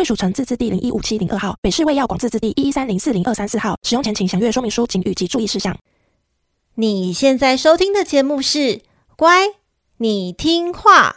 贵属城自治地零一五七零二号，北市卫药广自治地一一三零四零二三四号。使用前请详阅说明书、请及注意事项。你现在收听的节目是《乖，你听话》。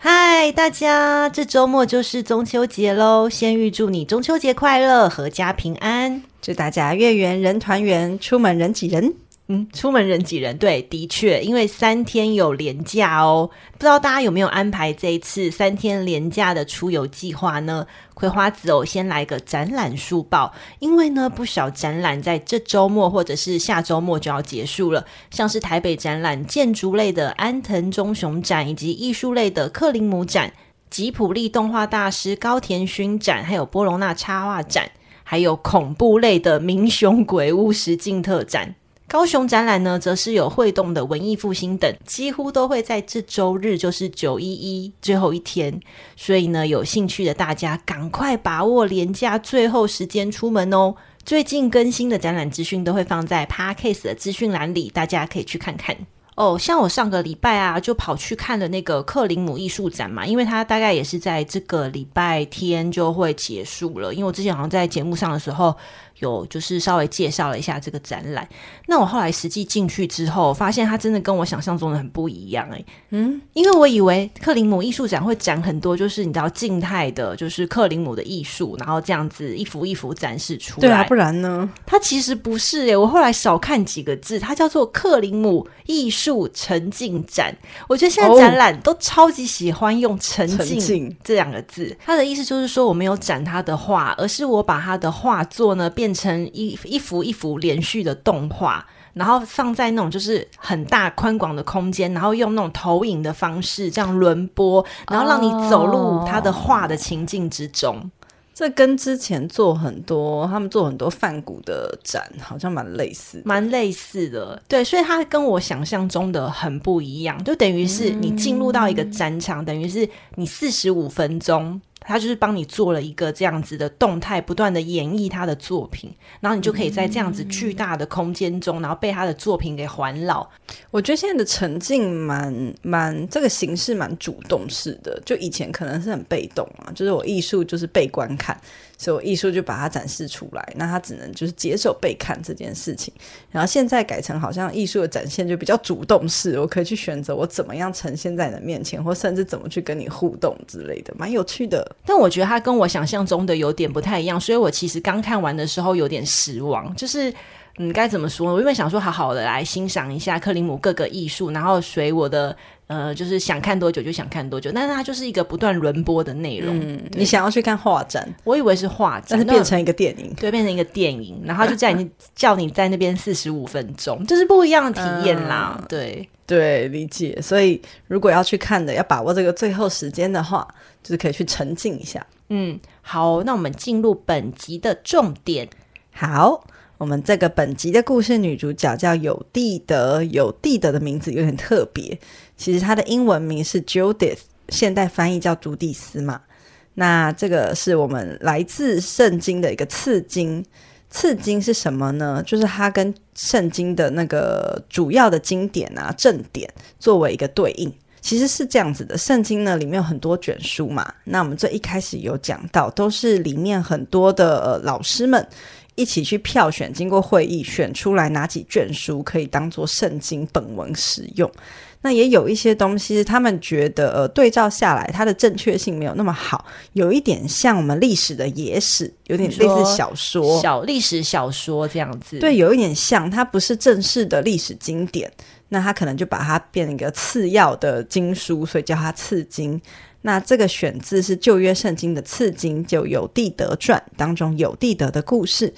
嗨，大家！这周末就是中秋节喽，先预祝你中秋节快乐，阖家平安。祝大家月圆人团圆，出门人挤人。嗯，出门人挤人，对，的确，因为三天有连假哦。不知道大家有没有安排这一次三天连假的出游计划呢？葵花子哦，先来个展览书报，因为呢，不少展览在这周末或者是下周末就要结束了，像是台北展览建筑类的安藤忠雄展，以及艺术类的克林姆展、吉普力动画大师高田勋展，还有波隆纳插画展，还有恐怖类的明雄鬼屋实境特展。高雄展览呢，则是有会动的文艺复兴等，几乎都会在这周日，就是九一一最后一天。所以呢，有兴趣的大家赶快把握连假最后时间出门哦。最近更新的展览资讯都会放在 Parkcase 的资讯栏里，大家可以去看看。哦，像我上个礼拜啊，就跑去看了那个克林姆艺术展嘛，因为它大概也是在这个礼拜天就会结束了。因为我之前好像在节目上的时候。有就是稍微介绍了一下这个展览，那我后来实际进去之后，发现它真的跟我想象中的很不一样哎，嗯，因为我以为克林姆艺术展会展很多，就是你知道静态的，就是克林姆的艺术，然后这样子一幅一幅展示出来，对啊，不然呢？它其实不是哎，我后来少看几个字，它叫做克林姆艺术沉浸展。我觉得现在展览都超级喜欢用沉浸这两个字，它的意思就是说我没有展他的画，而是我把他的画作呢变。变成一一幅一幅连续的动画，然后放在那种就是很大宽广的空间，然后用那种投影的方式这样轮播，然后让你走入他的画的情境之中。哦，这跟之前做很多他们做很多梵谷的展好像蛮类似，蛮类似的。对，所以它跟我想象中的很不一样，就等于是你进入到一个展场，嗯、等于是你四十五分钟。他就是帮你做了一个这样子的动态，不断的演绎他的作品，然后你就可以在这样子巨大的空间中，然后被他的作品给环绕。我觉得现在的沉浸蛮蛮这个形式蛮主动式的，就以前可能是很被动啊，就是我艺术就是被观看。所以我艺术就把它展示出来，那他只能就是接受被看这件事情。然后现在改成好像艺术的展现就比较主动式，我可以去选择我怎么样呈现在你的面前，或甚至怎么去跟你互动之类的，蛮有趣的。但我觉得它跟我想象中的有点不太一样，所以我其实刚看完的时候有点失望，就是。嗯，该怎么说呢？我原本想说好好的来欣赏一下克林姆各个艺术，然后随我的呃，就是想看多久就想看多久。但是它就是一个不断轮播的内容。嗯，你想要去看画展，我以为是画展，但是变成一个电影，对，变成一个电影，然后就叫你 叫你在那边四十五分钟，就是不一样的体验啦。嗯、对对，理解。所以如果要去看的，要把握这个最后时间的话，就是可以去沉浸一下。嗯，好，那我们进入本集的重点。好。我们这个本集的故事女主角叫有蒂德，有蒂德的名字有点特别，其实她的英文名是 Judith，现代翻译叫朱蒂斯嘛。那这个是我们来自圣经的一个次经，次经是什么呢？就是它跟圣经的那个主要的经典啊正典作为一个对应，其实是这样子的，圣经呢里面有很多卷书嘛。那我们最一开始有讲到，都是里面很多的老师们一起去票选，经过会议选出来哪几卷书可以当做圣经本文使用。那也有一些东西，他们觉得呃对照下来，它的正确性没有那么好，有一点像我们历史的野史，有点类似小说、小历史小说这样子。对，有一点像，它不是正式的历史经典。那他可能就把它变一个次要的经书，所以叫它次经。那这个选自是旧约圣经的次经，就有地得传当中有地得的故事。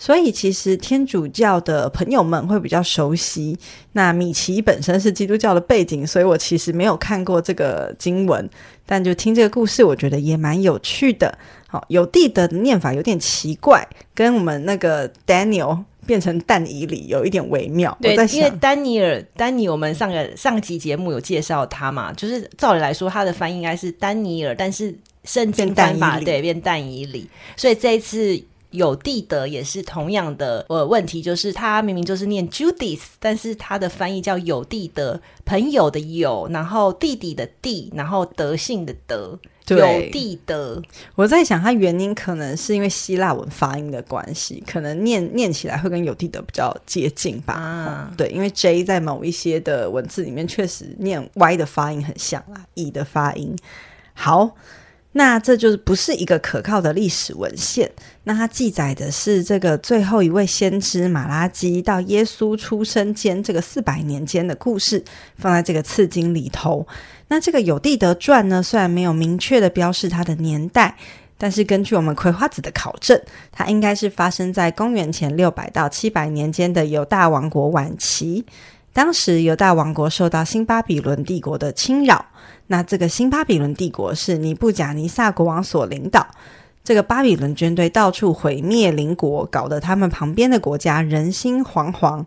所以其实天主教的朋友们会比较熟悉。那米奇本身是基督教的背景，所以我其实没有看过这个经文，但就听这个故事，我觉得也蛮有趣的。好，有地得的念法有点奇怪，跟我们那个 Daniel。变成但以理有一点微妙，对，因为丹尼尔，丹尼，我们上个上集节目有介绍他嘛，就是照理来说，他的翻译应该是丹尼尔，但是圣经翻法对变但以理，所以这一次有地德也是同样的呃问题，就是他明明就是念 Judith，但是他的翻译叫有地德，朋友的友，然后弟弟的弟，然后德性的德。对有地的，我在想，它原因可能是因为希腊文发音的关系，可能念念起来会跟有地的比较接近吧。啊、嗯，对，因为 J 在某一些的文字里面确实念 Y 的发音很像啊，E 的发音。好，那这就是不是一个可靠的历史文献。那它记载的是这个最后一位先知马拉基到耶稣出生间这个四百年间的故事，放在这个次经里头。那这个有地得传呢，虽然没有明确的标示它的年代，但是根据我们葵花子的考证，它应该是发生在公元前六百到七百年间的犹大王国晚期。当时犹大王国受到新巴比伦帝国的侵扰，那这个新巴比伦帝国是尼布甲尼撒国王所领导，这个巴比伦军队到处毁灭邻国，搞得他们旁边的国家人心惶惶。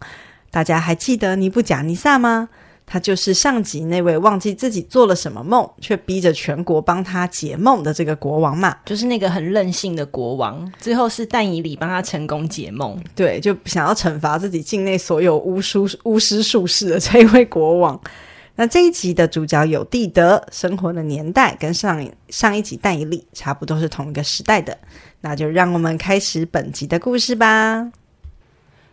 大家还记得尼布甲尼撒吗？他就是上集那位忘记自己做了什么梦，却逼着全国帮他解梦的这个国王嘛，就是那个很任性的国王。最后是但以理帮他成功解梦，对，就想要惩罚自己境内所有巫术、巫师术士的这一位国王。那这一集的主角有地德，生活的年代跟上上一集但以理差不多是同一个时代的，那就让我们开始本集的故事吧。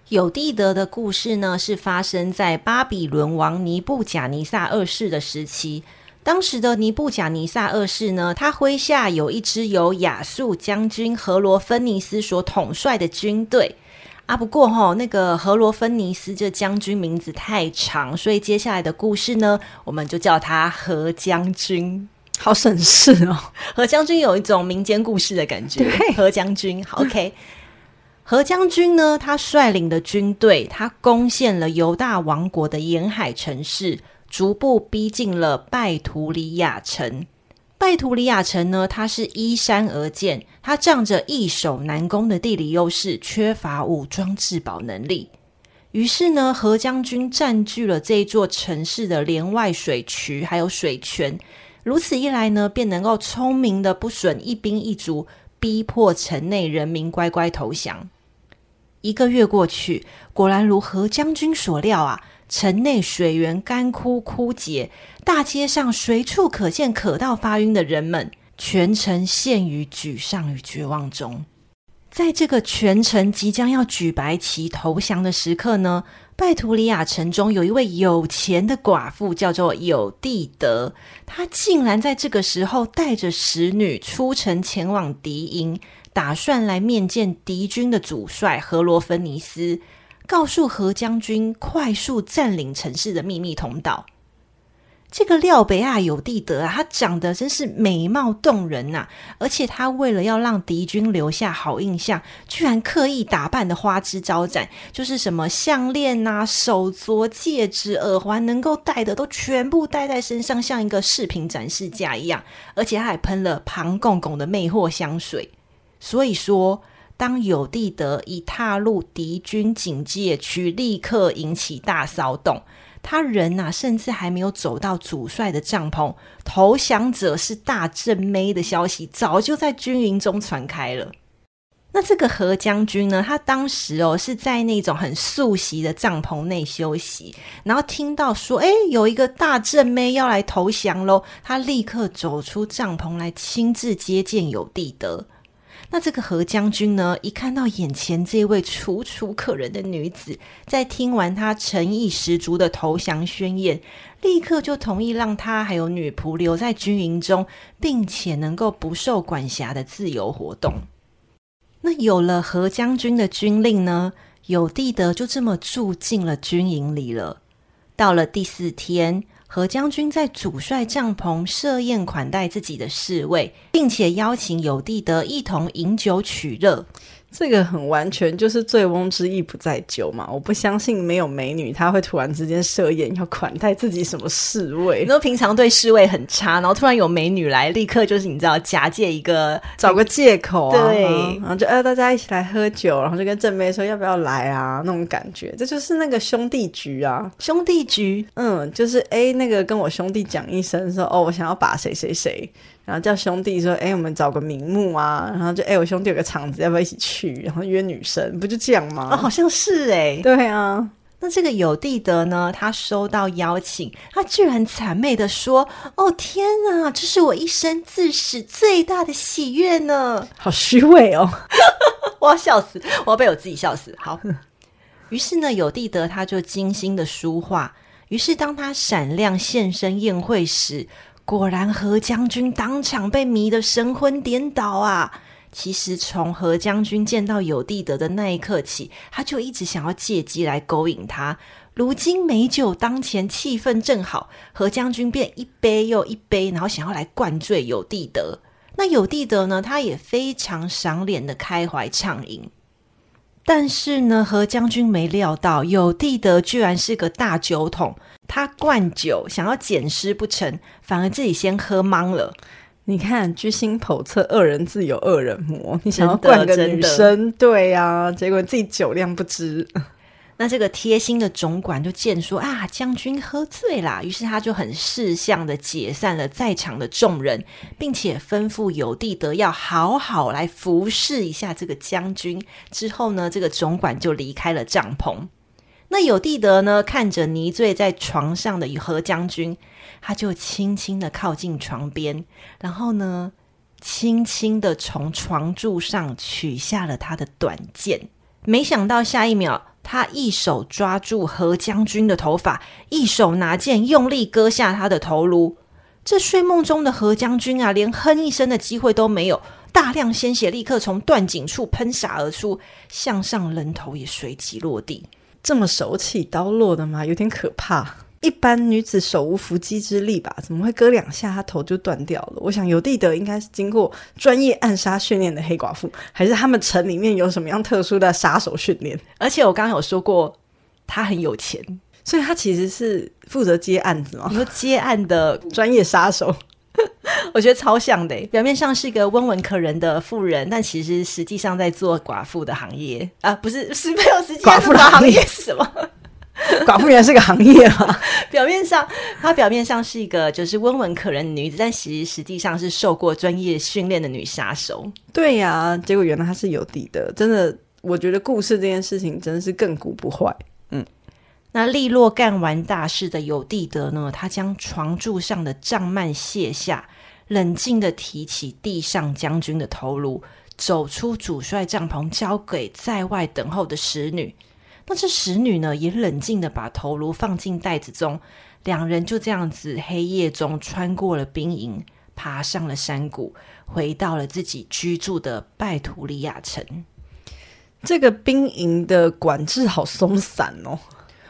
有地德的故事呢，是发生在巴比伦王尼布贾尼撒二世的时期。当时的尼布贾尼撒二世呢，他麾下有一支由亚述将军何罗芬尼斯所统帅的军队啊。不过哈、哦，那个何罗芬尼斯这将军名字太长，所以接下来的故事呢，我们就叫他何将军。好省事哦，何将军有一种民间故事的感觉。何将军，好，OK。何将军呢？他率领的军队，他攻陷了犹大王国的沿海城市，逐步逼近了拜图里亚城。拜图里亚城呢，它是依山而建，它仗着易守难攻的地理优势，缺乏武装自保能力。于是呢，何将军占据了这座城市的连外水渠还有水泉，如此一来呢，便能够聪明的不损一兵一卒，逼迫城内人民乖乖投降。一个月过去，果然如何将军所料啊！城内水源干枯枯竭，大街上随处可见渴到发晕的人们，全城陷于沮丧与绝望中。在这个全城即将要举白旗投降的时刻呢，拜图里亚城中有一位有钱的寡妇，叫做有蒂德，她竟然在这个时候带着使女出城前往敌营。打算来面见敌军的主帅何罗芬尼斯，告诉何将军快速占领城市的秘密通道。这个廖北亚有地得啊，他长得真是美貌动人呐、啊！而且他为了要让敌军留下好印象，居然刻意打扮的花枝招展，就是什么项链啊、手镯、戒指、耳环，能够戴的都全部戴在身上，像一个饰品展示架一样。而且他还喷了庞公公的魅惑香水。所以说，当有地德一踏入敌军警戒区，立刻引起大骚动。他人呐、甚至还没有走到主帅的帐篷，投降者是大正妹的消息早就在军营中传开了。那这个何将军呢？他当时哦是在那种很素席的帐篷内休息，然后听到说，哎，有一个大正妹要来投降喽，他立刻走出帐篷来，亲自接见有地德。那这个何将军呢，一看到眼前这位楚楚可人的女子，在听完她诚意十足的投降宣言，立刻就同意让她还有女仆留在军营中，并且能够不受管辖的自由活动。那有了何将军的军令呢，有地德就这么住进了军营里了。到了第四天，何将军在主帅帐篷设宴款待自己的侍卫，并且邀请有地德一同饮酒取乐。这个很完全就是醉翁之意不在酒嘛！我不相信没有美女，她会突然之间设宴要款待自己什么侍卫。你说平常对侍卫很差，然后突然有美女来，立刻就是你知道假借一个找个借口啊，对，然后就哎大家一起来喝酒，然后就跟正妹说要不要来啊那种感觉，这就是那个兄弟局啊，兄弟局，嗯，就是哎那个跟我兄弟讲一声说哦我想要把谁谁谁。然后叫兄弟说：“哎，我们找个名目啊！然后就哎，我兄弟有个场子，要不要一起去？然后约女生，不就这样吗？哦，好像是哎，对啊。那这个有地德呢？他收到邀请，他居然谄媚的说：‘哦天啊，这是我一生自始最大的喜悦呢！’ 好虚伪哦！我要笑死，我要被我自己笑死。好，于是呢，有地德他就精心的书画。于是当他闪亮现身宴会时。果然，何将军当场被迷得神魂颠倒啊！其实，从何将军见到有地德的那一刻起，他就一直想要借机来勾引他。如今美酒当前，气氛正好，何将军便一杯又一杯，然后想要来灌醉有地德。那有地德呢？他也非常赏脸的开怀畅饮。但是呢，何将军没料到有地德居然是个大酒桶，他灌酒想要捡尸不成，反而自己先喝懵了。你看，居心叵测，恶人自有恶人磨。你想要灌个女生，对呀、啊，结果自己酒量不知。那这个贴心的总管就见说啊，将军喝醉啦，于是他就很识相的解散了在场的众人，并且吩咐有地德要好好来服侍一下这个将军。之后呢，这个总管就离开了帐篷。那有地德呢，看着泥醉在床上的何将军，他就轻轻的靠近床边，然后呢，轻轻的从床柱上取下了他的短剑。没想到下一秒。他一手抓住何将军的头发，一手拿剑用力割下他的头颅。这睡梦中的何将军啊，连哼一声的机会都没有，大量鲜血立刻从断颈处喷洒而出，向上人头也随即落地。这么手起刀落的吗？有点可怕。一般女子手无缚鸡之力吧？怎么会割两下，她头就断掉了？我想有地德应该是经过专业暗杀训练的黑寡妇，还是他们城里面有什么样特殊的杀手训练？而且我刚刚有说过，他很有钱，所以他其实是负责接案子嘛？你说接案的专业杀手，我觉得超像的。表面上是一个温文可人的妇人，但其实实际上在做寡妇的行业啊，不是是没有实际寡妇的行业 是什么？寡妇原来是个行业啊！表面上，她表面上是一个就是温文可人的女子，但其实实际上是受过专业训练的女杀手。对呀、啊，结果原来她是有地的，真的，我觉得故事这件事情真的是亘古不坏。嗯，那利落干完大事的有地德呢？他将床柱上的帐幔卸下，冷静的提起地上将军的头颅，走出主帅帐篷，交给在外等候的使女。那这使女呢，也冷静的把头颅放进袋子中，两人就这样子黑夜中穿过了兵营，爬上了山谷，回到了自己居住的拜图里亚城。这个兵营的管制好松散哦。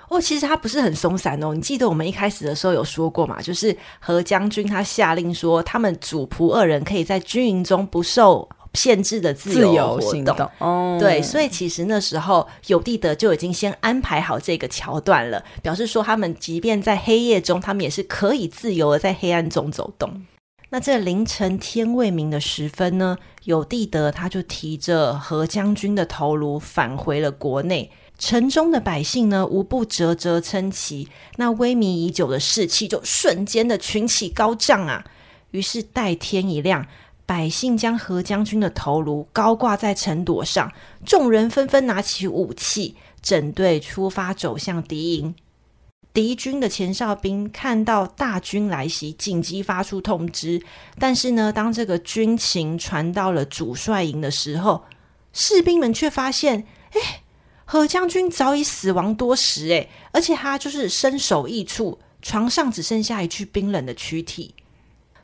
哦，其实它不是很松散哦。你记得我们一开始的时候有说过嘛？就是何将军他下令说，他们主仆二人可以在军营中不受。限制的自由活动，动哦、对，所以其实那时候有地德就已经先安排好这个桥段了，表示说他们即便在黑夜中，他们也是可以自由的在黑暗中走动。那这凌晨天未明的时分呢，有地德他就提着何将军的头颅返回了国内，城中的百姓呢无不啧啧称奇，那萎靡已久的士气就瞬间的群起高涨啊！于是待天一亮。百姓将何将军的头颅高挂在城垛上，众人纷纷拿起武器，整队出发走向敌营。敌军的前哨兵看到大军来袭，紧急发出通知。但是呢，当这个军情传到了主帅营的时候，士兵们却发现，哎，何将军早已死亡多时，哎，而且他就是身首异处，床上只剩下一具冰冷的躯体。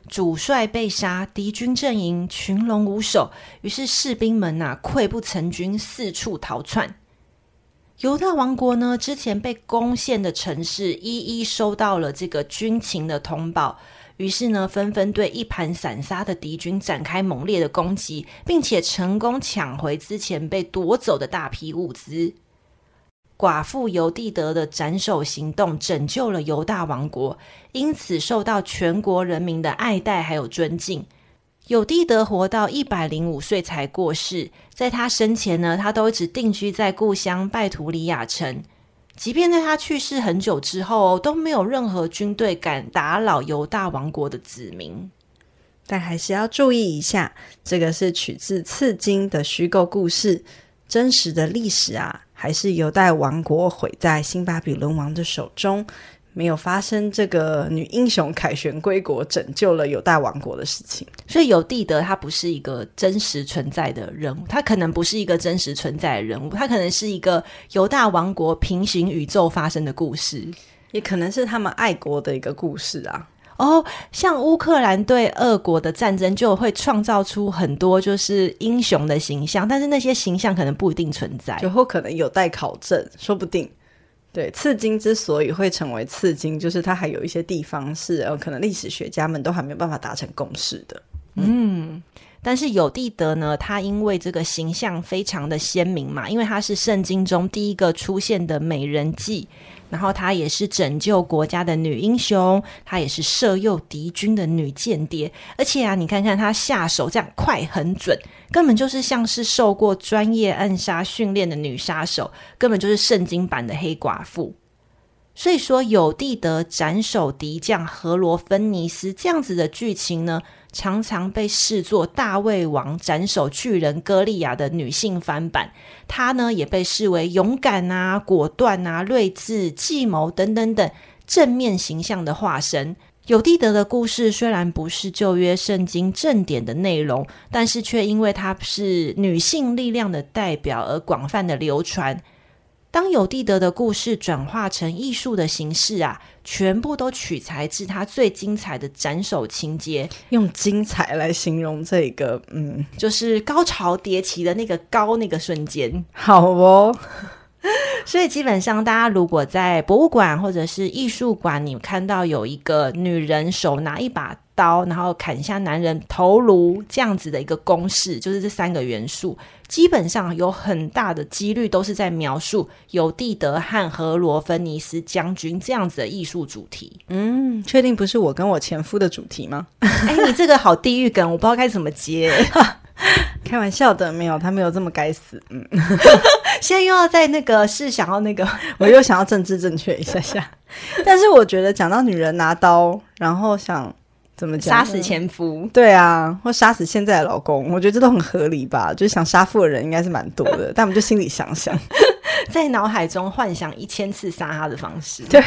主帅被杀，敌军阵营群龙无首，于是士兵们呐、溃不成军，四处逃窜。犹大王国呢，之前被攻陷的城市，一一收到了这个军情的通报，于是呢，纷纷对一盘散沙的敌军展开猛烈的攻击，并且成功抢回之前被夺走的大批物资。寡妇尤地德的斩首行动拯救了犹大王国，因此受到全国人民的爱戴还有尊敬。尤地德活到一百零五岁才过世，在他生前呢，他都一直定居在故乡拜图里亚城。即便在他去世很久之后，都没有任何军队敢打扰犹大王国的子民。但还是要注意一下，这个是取自刺经的虚构故事，真实的历史啊，还是犹大王国毁在新巴比伦王的手中。没有发生这个女英雄凯旋归国，拯救了犹大王国的事情，所以有地德他不是一个真实存在的人物，他可能不是一个真实存在的人物，他可能是一个犹大王国平行宇宙发生的故事，也可能是他们爱国的一个故事啊。哦，像乌克兰对俄国的战争就会创造出很多就是英雄的形象，但是那些形象可能不一定存在，就或可能有待考证，说不定。对，刺金之所以会成为刺金，就是它还有一些地方是呃，可能历史学家们都还没有办法达成共识的。嗯，嗯，但是有地德呢，他因为这个形象非常的鲜明嘛，因为他是圣经中第一个出现的美人计。然后她也是拯救国家的女英雄，她也是射诱敌军的女间谍，而且啊，你看看她下手这样快很准，根本就是像是受过专业暗杀训练的女杀手，根本就是圣经版的黑寡妇。所以说，有地德斩首敌将何罗芬尼斯这样子的剧情呢，常常被视作大卫王斩首巨人歌利亚的女性翻版。她呢，也被视为勇敢啊、果断啊、睿智、计谋等等等正面形象的化身。有地德的故事虽然不是旧约圣经正典的内容，但是却因为她是女性力量的代表而广泛的流传。当有地德的故事转化成艺术的形式啊，全部都取材自他最精彩的斩首情节，用精彩来形容这个，嗯，就是高潮迭起的那个高那个瞬间。好哦，所以基本上大家如果在博物馆或者是艺术馆，你看到有一个女人手拿一把刀，然后砍下男人头颅这样子的一个公式，就是这三个元素。基本上有很大的几率都是在描述犹地得和何罗芬尼斯将军这样子的艺术主题。嗯，确定不是我跟我前夫的主题吗？哎，你这个好地狱梗，我不知道该怎么接。开玩笑的，没有，他没有这么该死。嗯，现在又要在那个是想要那个，我又想要政治正确一下下。但是我觉得讲到女人拿刀，然后想。怎么讲？杀死前夫？对啊，或杀死现在的老公，我觉得这都很合理吧。就是想杀父的人应该是蛮多的，但我们就心里想想，在脑海中幻想一千次杀他的方式。对，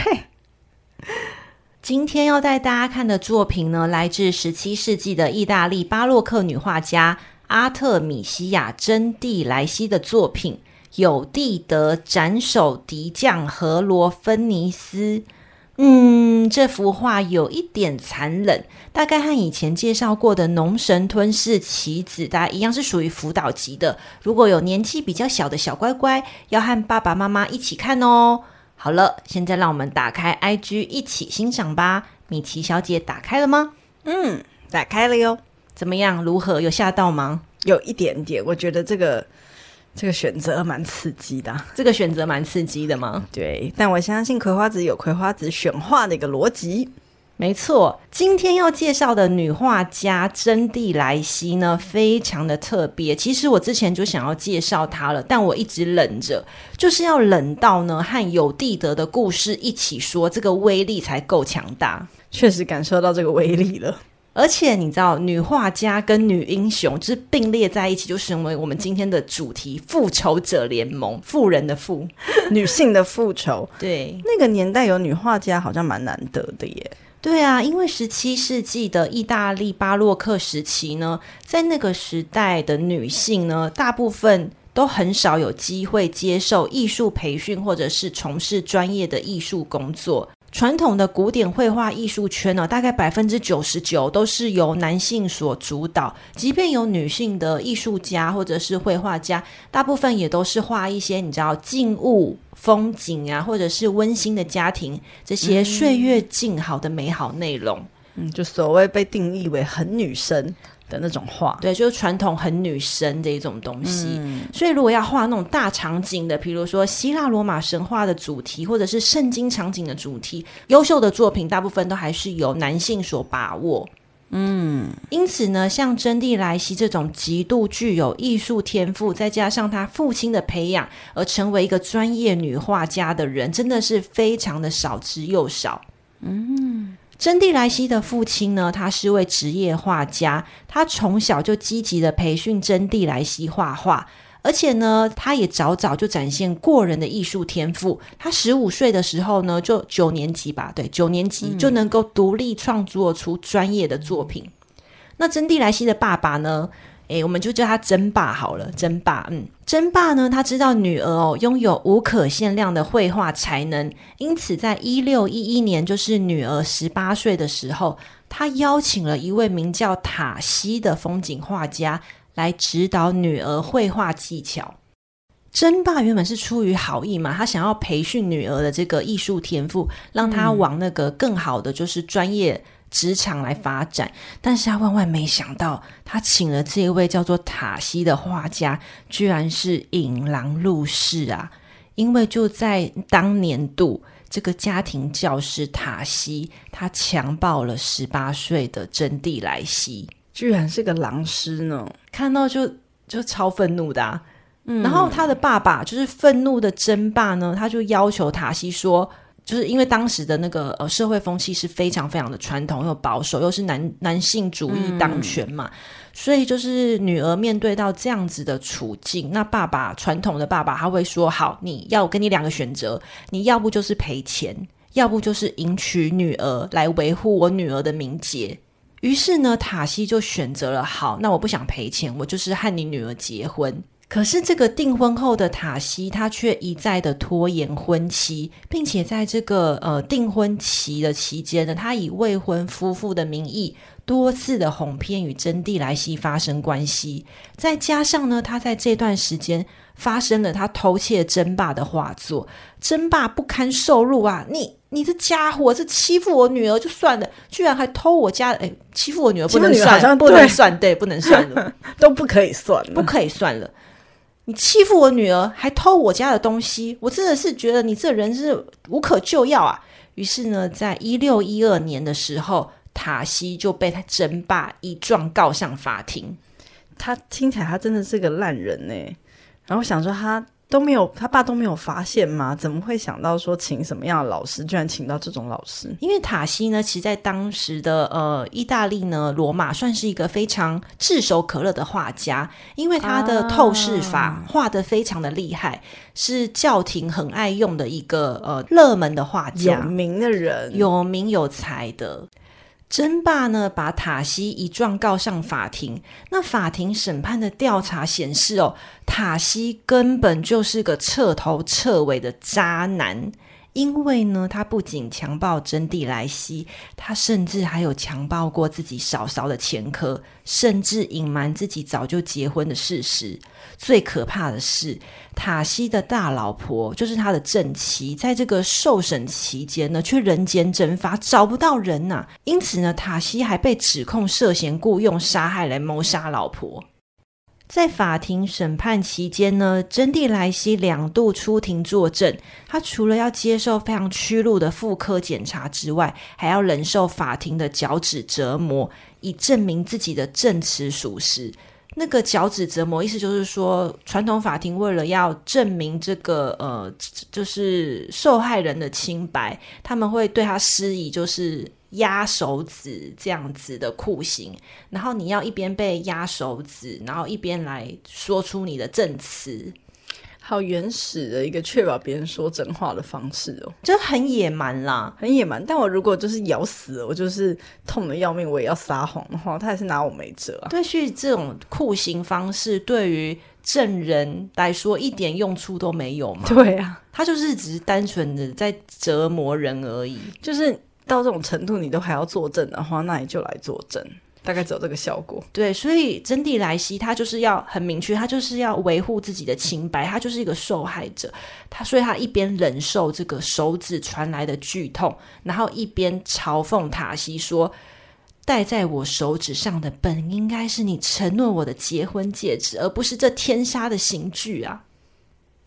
今天要带大家看的作品呢，来自十七世纪的意大利巴洛克女画家阿特米西亚·真蒂莱西的作品《有《蒂德斩首敌将何罗芬尼斯》。嗯，这幅画有一点残忍，大概和以前介绍过的《农神吞噬棋子》大家一样，是属于辅导级的。如果有年纪比较小的小乖乖，要和爸爸妈妈一起看哦。好了，现在让我们打开 IG 一起欣赏吧。米奇小姐打开了吗？嗯，打开了哟。怎么样？如何？有吓到吗？有一点点，我觉得这个。这个选择蛮刺激的，这个选择蛮刺激的吗？对，但我相信葵花籽有葵花籽选画的一个逻辑。没错，今天要介绍的女画家珍蒂莱西呢，非常的特别。其实我之前就想要介绍她了，但我一直忍着，就是要忍到呢和有地德的故事一起说，这个威力才够强大。确实感受到这个威力了。而且你知道，女画家跟女英雄就是并列在一起，就成为我们今天的主题——复仇者联盟。妇人的妇，女性的复仇。对，那个年代有女画家，好像蛮难得的耶。对啊，因为十七世纪的意大利巴洛克时期呢，在那个时代的女性呢，大部分都很少有机会接受艺术培训，或者是从事专业的艺术工作。传统的古典绘画艺术圈呢，大概百分之九十九都是由男性所主导。即便有女性的艺术家或者是绘画家，大部分也都是画一些你知道静物、风景啊，或者是温馨的家庭这些岁月静好的美好内容。嗯，就所谓被定义为很女生。的那种画，对，就是传统很女生的一种东西。嗯、所以，如果要画那种大场景的，比如说希腊罗马神话的主题，或者是圣经场景的主题，优秀的作品大部分都还是由男性所把握。嗯，因此呢，像珍蒂莱西这种极度具有艺术天赋，再加上他父亲的培养，而成为一个专业女画家的人，真的是非常的少之又少。嗯。珍蒂莱西的父亲呢，他是位职业画家，他从小就积极的培训珍蒂莱西画画，而且呢，他也早早就展现过人的艺术天赋。他十五岁的时候呢，就九年级吧，对，九年级就能够独立创作出专业的作品。嗯、那珍蒂莱西的爸爸呢？诶，我们就叫他珍爸好了，珍爸。嗯，珍爸呢，他知道女儿哦拥有无可限量的绘画才能，因此在一六一一年，就是女儿十八岁的时候，他邀请了一位名叫塔西的风景画家来指导女儿绘画技巧。珍爸原本是出于好意嘛，他想要培训女儿的这个艺术天赋，让她往那个更好的就是专业。职场来发展，但是他万万没想到，他请了这一位叫做塔西的画家，居然是引狼入室啊！因为就在当年度，这个家庭教师塔西，他强暴了十八岁的真蒂莱西，居然是个狼师呢！看到就就超愤怒的啊，嗯，然后他的爸爸就是愤怒的真爸呢，他就要求塔西说。就是因为当时的那个呃社会风气是非常非常的传统又保守，又是男男性主义当权嘛，嗯、所以就是女儿面对到这样子的处境，那爸爸传统的爸爸他会说：好，你要我给你两个选择，你要不就是赔钱，要不就是迎娶女儿来维护我女儿的名节。于是呢，塔西就选择了好，那我不想赔钱，我就是和你女儿结婚。可是这个订婚后的塔西，他却一再的拖延婚期，并且在这个呃订婚期的期间呢，他以未婚夫妇的名义多次的哄骗与真蒂莱西发生关系。再加上呢，他在这段时间发生了他偷窃珍爸的画作，珍爸不堪受辱啊！你你这家伙，这欺负我女儿就算了，居然还偷我家的，哎，欺负我女儿不能算，不能算，对，不能算了，都不可以算了，不可以算了。你欺负我女儿，还偷我家的东西，我真的是觉得你这人是无可救药啊！于是呢，在一六一二年的时候，塔西就被他争霸一状告上法庭。他听起来他真的是个烂人呢。然后想说他。都没有，他爸都没有发现吗？怎么会想到说请什么样的老师，居然请到这种老师？因为塔西呢，其实在当时的呃意大利呢，罗马算是一个非常炙手可热的画家，因为他的透视法画的非常的厉害，啊、是教廷很爱用的一个呃热门的画家，有名的人，有名有才的。争霸呢，把塔西一状告上法庭。那法庭审判的调查显示，哦，塔西根本就是个彻头彻尾的渣男。因为呢，他不仅强暴真蒂莱西，他甚至还有强暴过自己嫂嫂的前科，甚至隐瞒自己早就结婚的事实。最可怕的是，塔西的大老婆就是他的正妻，在这个受审期间呢，却人间蒸发，找不到人呐、啊。因此呢，塔西还被指控涉嫌雇用杀害来谋杀老婆。在法庭审判期间呢，珍蒂莱西两度出庭作证。他除了要接受非常屈辱的妇科检查之外，还要忍受法庭的脚趾折磨，以证明自己的证词属实。那个脚趾折磨，意思就是说，传统法庭为了要证明这个呃，就是受害人的清白，他们会对他施以就是压手指这样子的酷刑，然后你要一边被压手指，然后一边来说出你的证词。好原始的一个确保别人说真话的方式哦，就很野蛮啦，很野蛮。但我如果就是咬死了，我就是痛的要命，我也要撒谎的话，他还是拿我没辙啊。对，所以这种酷刑方式对于证人来说一点用处都没有嘛。对啊，他就是只是单纯的在折磨人而已。就是到这种程度，你都还要作证的话，那你就来作证。大概只有这个效果。对，所以真蒂莱西他就是要很明确，他就是要维护自己的清白，他就是一个受害者。他所以他一边忍受这个手指传来的剧痛，然后一边嘲讽塔西说：“戴在我手指上的本应该是你承诺我的结婚戒指，而不是这天杀的刑具啊！”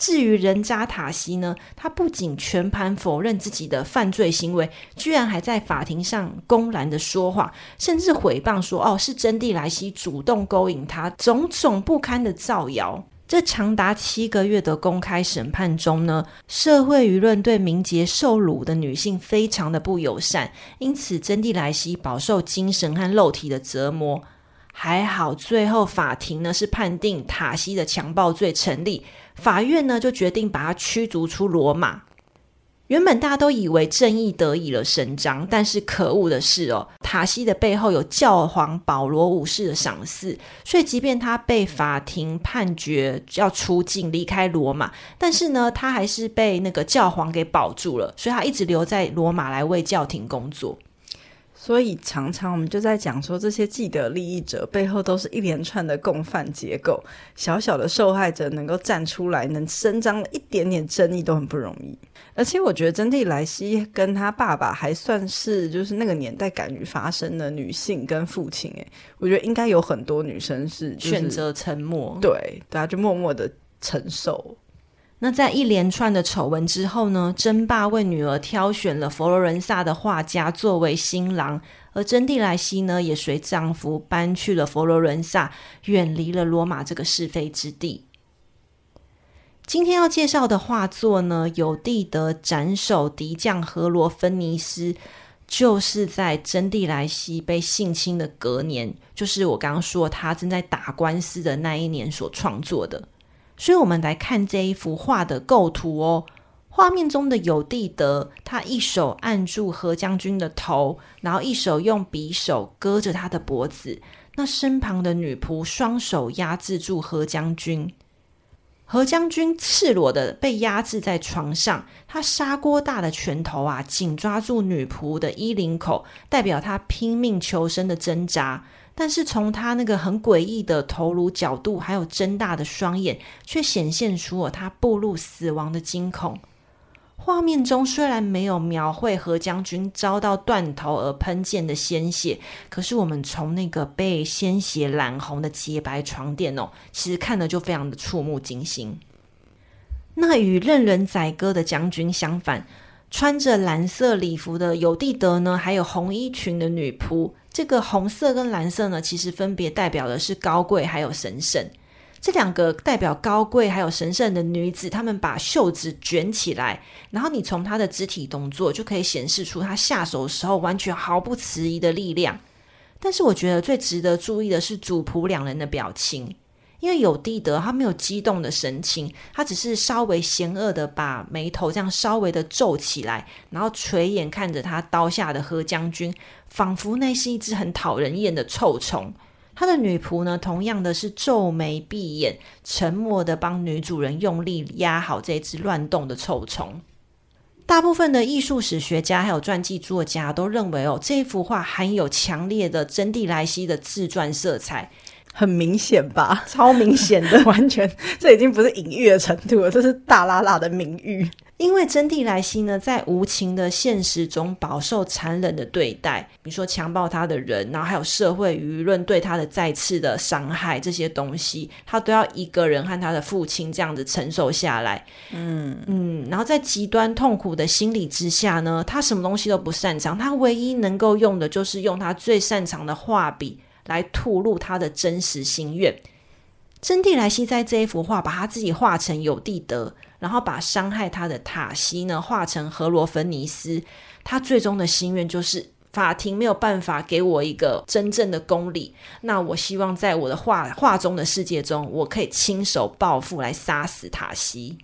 至于人渣塔西呢，他不仅全盘否认自己的犯罪行为，居然还在法庭上公然的说谎，甚至诽谤说：“哦，是珍蒂莱西主动勾引他。”种种不堪的造谣。这长达七个月的公开审判中呢，社会舆论对名节受辱的女性非常的不友善，因此珍蒂莱西饱受精神和肉体的折磨。还好，最后法庭呢是判定塔西的强暴罪成立。法院呢就决定把他驱逐出罗马。原本大家都以为正义得以了伸张，但是可恶的是哦，塔西的背后有教皇保罗五世的赏识，所以即便他被法庭判决要出境离开罗马，但是呢，他还是被那个教皇给保住了，所以他一直留在罗马来为教廷工作。所以常常我们就在讲说，这些既得利益者背后都是一连串的共犯结构。小小的受害者能够站出来，能伸张一点点正义都很不容易。而且我觉得珍蒂莱西跟他爸爸还算是就是那个年代敢于发声的女性跟父亲。诶，我觉得应该有很多女生是、就是、选择沉默，对，大家就默默的承受。那在一连串的丑闻之后呢，珍爸为女儿挑选了佛罗伦萨的画家作为新郎，而珍蒂莱西呢，也随丈夫搬去了佛罗伦萨，远离了罗马这个是非之地。今天要介绍的画作呢，有蒂德斩首敌将荷罗芬尼斯，就是在珍蒂莱西被性侵的隔年，就是我刚刚说他正在打官司的那一年所创作的。所以，我们来看这一幅画的构图哦。画面中的有地德，他一手按住何将军的头，然后一手用匕首割着他的脖子。那身旁的女仆双手压制住何将军，何将军赤裸的被压制在床上，他砂锅大的拳头啊，紧抓住女仆的衣领口，代表他拼命求生的挣扎。但是从他那个很诡异的头颅角度，还有睁大的双眼，却显现出了他步入死亡的惊恐。画面中虽然没有描绘何将军遭到断头而喷溅的鲜血，可是我们从那个被鲜血染红的洁白床垫哦，其实看了就非常的触目惊心。那与任人宰割的将军相反，穿着蓝色礼服的有蒂德呢，还有红衣裙的女仆。这个红色跟蓝色呢，其实分别代表的是高贵还有神圣。这两个代表高贵还有神圣的女子，她们把袖子卷起来，然后你从她的肢体动作就可以显示出她下手时候完全毫不迟疑的力量。但是我觉得最值得注意的是主仆两人的表情。因为有蒂德，他没有激动的神情，他只是稍微嫌恶的把眉头这样稍微的皱起来，然后垂眼看着他刀下的何将军，仿佛那是一只很讨人厌的臭虫。他的女仆呢，同样的是皱眉闭眼，沉默的帮女主人用力压好这只乱动的臭虫。大部分的艺术史学家还有传记作家都认为，哦，这幅画含有强烈的真蒂莱西的自传色彩。很明显吧，超明显的，完全这已经不是隐喻的程度了，这是大拉拉的名誉。因为真蒂莱西呢，在无情的现实中饱受残忍的对待，比如说强暴他的人，然后还有社会舆论对他的再次的伤害，这些东西他都要一个人和他的父亲这样子承受下来。嗯嗯，然后在极端痛苦的心理之下呢，他什么东西都不擅长，他唯一能够用的就是用他最擅长的画笔。来吐露他的真实心愿，真蒂莱西在这一幅画把他自己画成有地德，然后把伤害他的塔西呢画成荷罗芬尼斯。他最终的心愿就是法庭没有办法给我一个真正的公理，那我希望在我的画画中的世界中，我可以亲手报复来杀死塔西。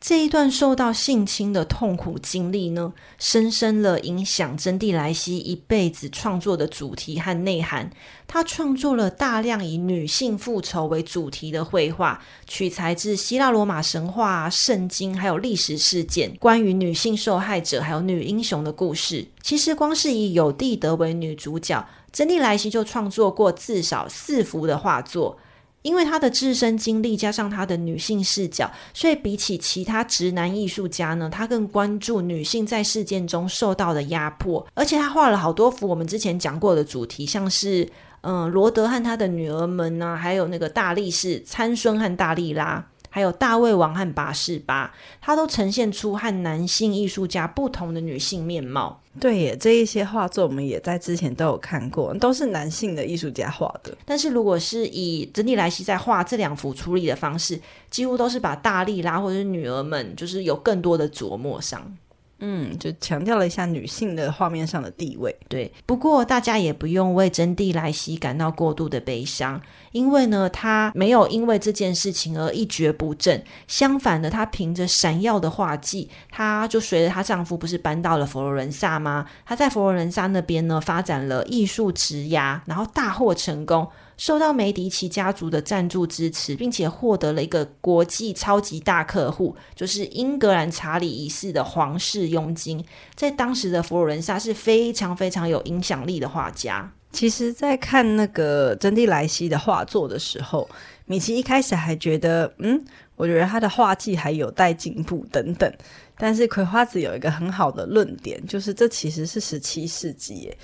这一段受到性侵的痛苦经历呢，深深了影响真蒂莱西一辈子创作的主题和内涵。他创作了大量以女性复仇为主题的绘画，取材自希腊罗马神话、圣经，还有历史事件，关于女性受害者还有女英雄的故事。其实，光是以有蒂德为女主角，真蒂莱西就创作过至少四幅的画作。因为他的自身经历加上他的女性视角，所以比起其他直男艺术家呢，他更关注女性在事件中受到的压迫。而且他画了好多幅我们之前讲过的主题，像是嗯罗德和他的女儿们呢、啊，还有那个大力士参孙和大力拉，还有大卫王和巴士巴，它都呈现出和男性艺术家不同的女性面貌。对耶，这一些画作我们也在之前都有看过，都是男性的艺术家画的。但是如果是以珍妮莱西在画这两幅处理的方式，几乎都是把大力拉或者是女儿们，就是有更多的琢磨上。嗯，就强调了一下女性的画面上的地位。对，不过大家也不用为真蒂莱西感到过度的悲伤，因为呢，她没有因为这件事情而一蹶不振。相反的，她凭着闪耀的画技，她就随着她丈夫不是搬到了佛罗伦萨吗？她在佛罗伦萨那边呢，发展了艺术职涯，然后大获成功。受到梅迪奇家族的赞助支持，并且获得了一个国际超级大客户，就是英格兰查理一世的皇室佣金，在当时的佛罗伦萨是非常非常有影响力的画家。其实，在看那个真蒂莱西的画作的时候，米奇一开始还觉得，嗯，我觉得他的画技还有待进步等等。但是葵花子有一个很好的论点，就是这其实是十七世纪耶。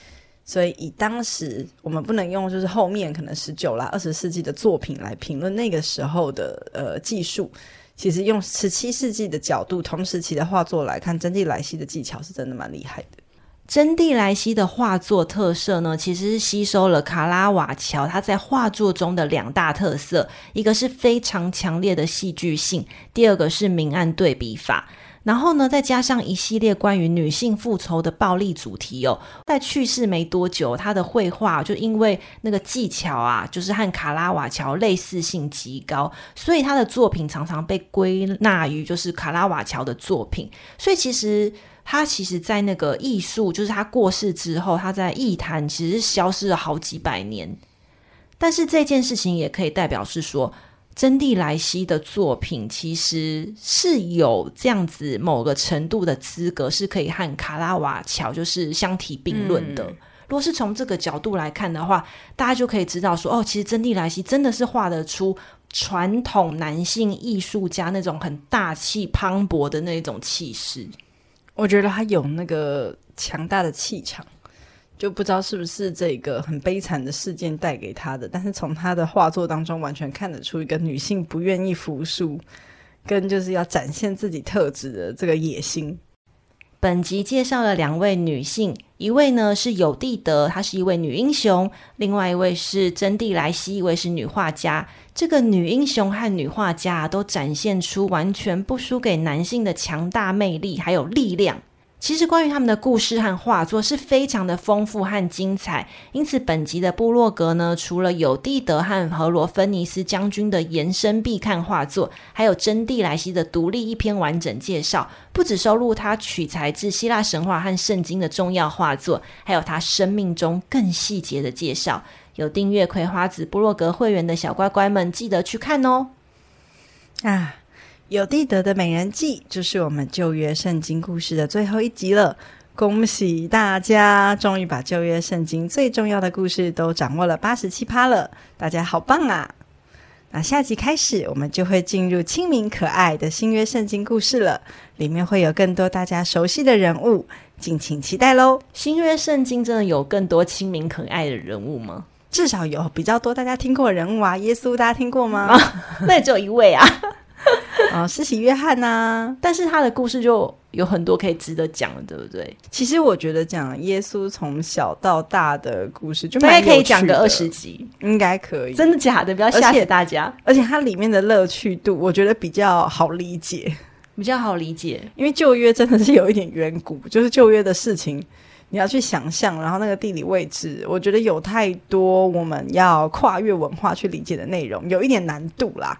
所以，以当时我们不能用就是后面可能十九啦、二十世纪的作品来评论那个时候的呃技术。其实用十七世纪的角度，同时期的画作来看，真蒂莱西的技巧是真的蛮厉害的。真蒂莱西的画作特色呢，其实是吸收了卡拉瓦乔他在画作中的两大特色，一个是非常强烈的戏剧性，第二个是明暗对比法。然后呢，再加上一系列关于女性复仇的暴力主题哦，在去世没多久，他的绘画就因为那个技巧啊，就是和卡拉瓦乔类似性极高，所以他的作品常常被归纳于就是卡拉瓦乔的作品。所以其实他其实，在那个艺术，就是他过世之后，他在艺坛其实消失了好几百年。但是这件事情也可以代表是说。真蒂莱西的作品其实是有这样子某个程度的资格，是可以和卡拉瓦乔就是相提并论的。嗯、如果是从这个角度来看的话，大家就可以知道说，哦，其实真蒂莱西真的是画得出传统男性艺术家那种很大气磅礴的那种气势。我觉得他有那个强大的气场。就不知道是不是这个很悲惨的事件带给他的，但是从他的画作当中完全看得出一个女性不愿意服输，跟就是要展现自己特质的这个野心。本集介绍了两位女性，一位呢是有蒂德，她是一位女英雄；另外一位是真蒂莱西，一位是女画家。这个女英雄和女画家都展现出完全不输给男性的强大魅力，还有力量。其实关于他们的故事和画作是非常的丰富和精彩，因此本集的部落格呢，除了有蒂德和荷罗芬尼斯将军的延伸必看画作，还有真蒂莱西的独立一篇完整介绍，不只收录他取材自希腊神话和圣经的重要画作，还有他生命中更细节的介绍。有订阅葵花子部落格会员的小乖乖们，记得去看哦！啊。有地德的美人计，就是我们旧约圣经故事的最后一集了。恭喜大家，终于把旧约圣经最重要的故事都掌握了八十七趴了，大家好棒啊！那下集开始，我们就会进入亲民可爱的新约圣经故事了，里面会有更多大家熟悉的人物，敬请期待喽！新约圣经真的有更多亲民可爱的人物吗？至少有比较多大家听过的人物啊，耶稣大家听过吗？啊、那也只有一位啊。啊，施洗约翰呐，但是他的故事就有很多可以值得讲的，对不对？其实我觉得讲耶稣从小到大的故事，就大概可以讲个二十集，应该可以。真的假的？不要吓死大家。而，而且它里面的乐趣度，我觉得比较好理解，比较好理解。因为旧约真的是有一点远古，就是旧约的事情。你要去想象，然后那个地理位置，我觉得有太多我们要跨越文化去理解的内容，有一点难度啦。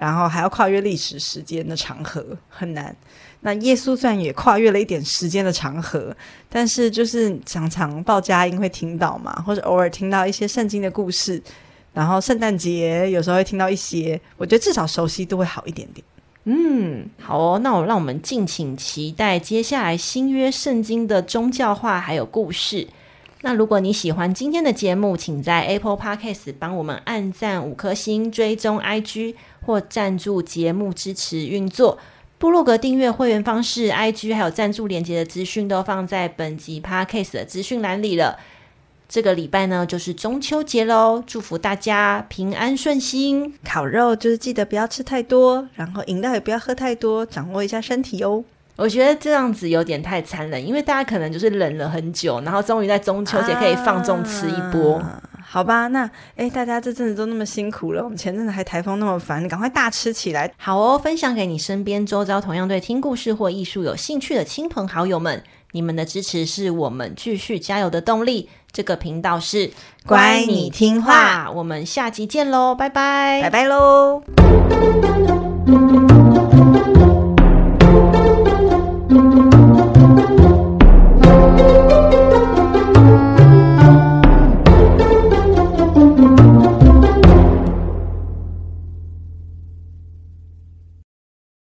然后还要跨越历史时间的长河，很难。那耶稣虽然也跨越了一点时间的长河，但是就是常常报佳音会听到嘛，或者偶尔听到一些圣经的故事，然后圣诞节有时候会听到一些，我觉得至少熟悉度会好一点点。嗯，好哦，那我让我们敬请期待接下来新约圣经的宗教化还有故事。那如果你喜欢今天的节目，请在 Apple Podcast 帮我们按赞五颗星、追踪 IG 或赞助节目支持运作。部落格订阅会员方式、IG 还有赞助连接的资讯都放在本集 Podcast 的资讯栏里了。这个礼拜呢，就是中秋节喽，祝福大家平安顺心。烤肉就是记得不要吃太多，然后饮料也不要喝太多，掌握一下身体哦。我觉得这样子有点太残忍，因为大家可能就是忍了很久，然后终于在中秋节可以放纵吃一波。啊，好吧？那诶，大家这阵子都那么辛苦了，我们前阵子还台风那么烦，你赶快大吃起来。好哦，分享给你身边周遭同样对听故事或艺术有兴趣的亲朋好友们。你们的支持是我们继续加油的动力。这个频道是乖，你听话，我们下集见喽，拜拜，拜拜喽。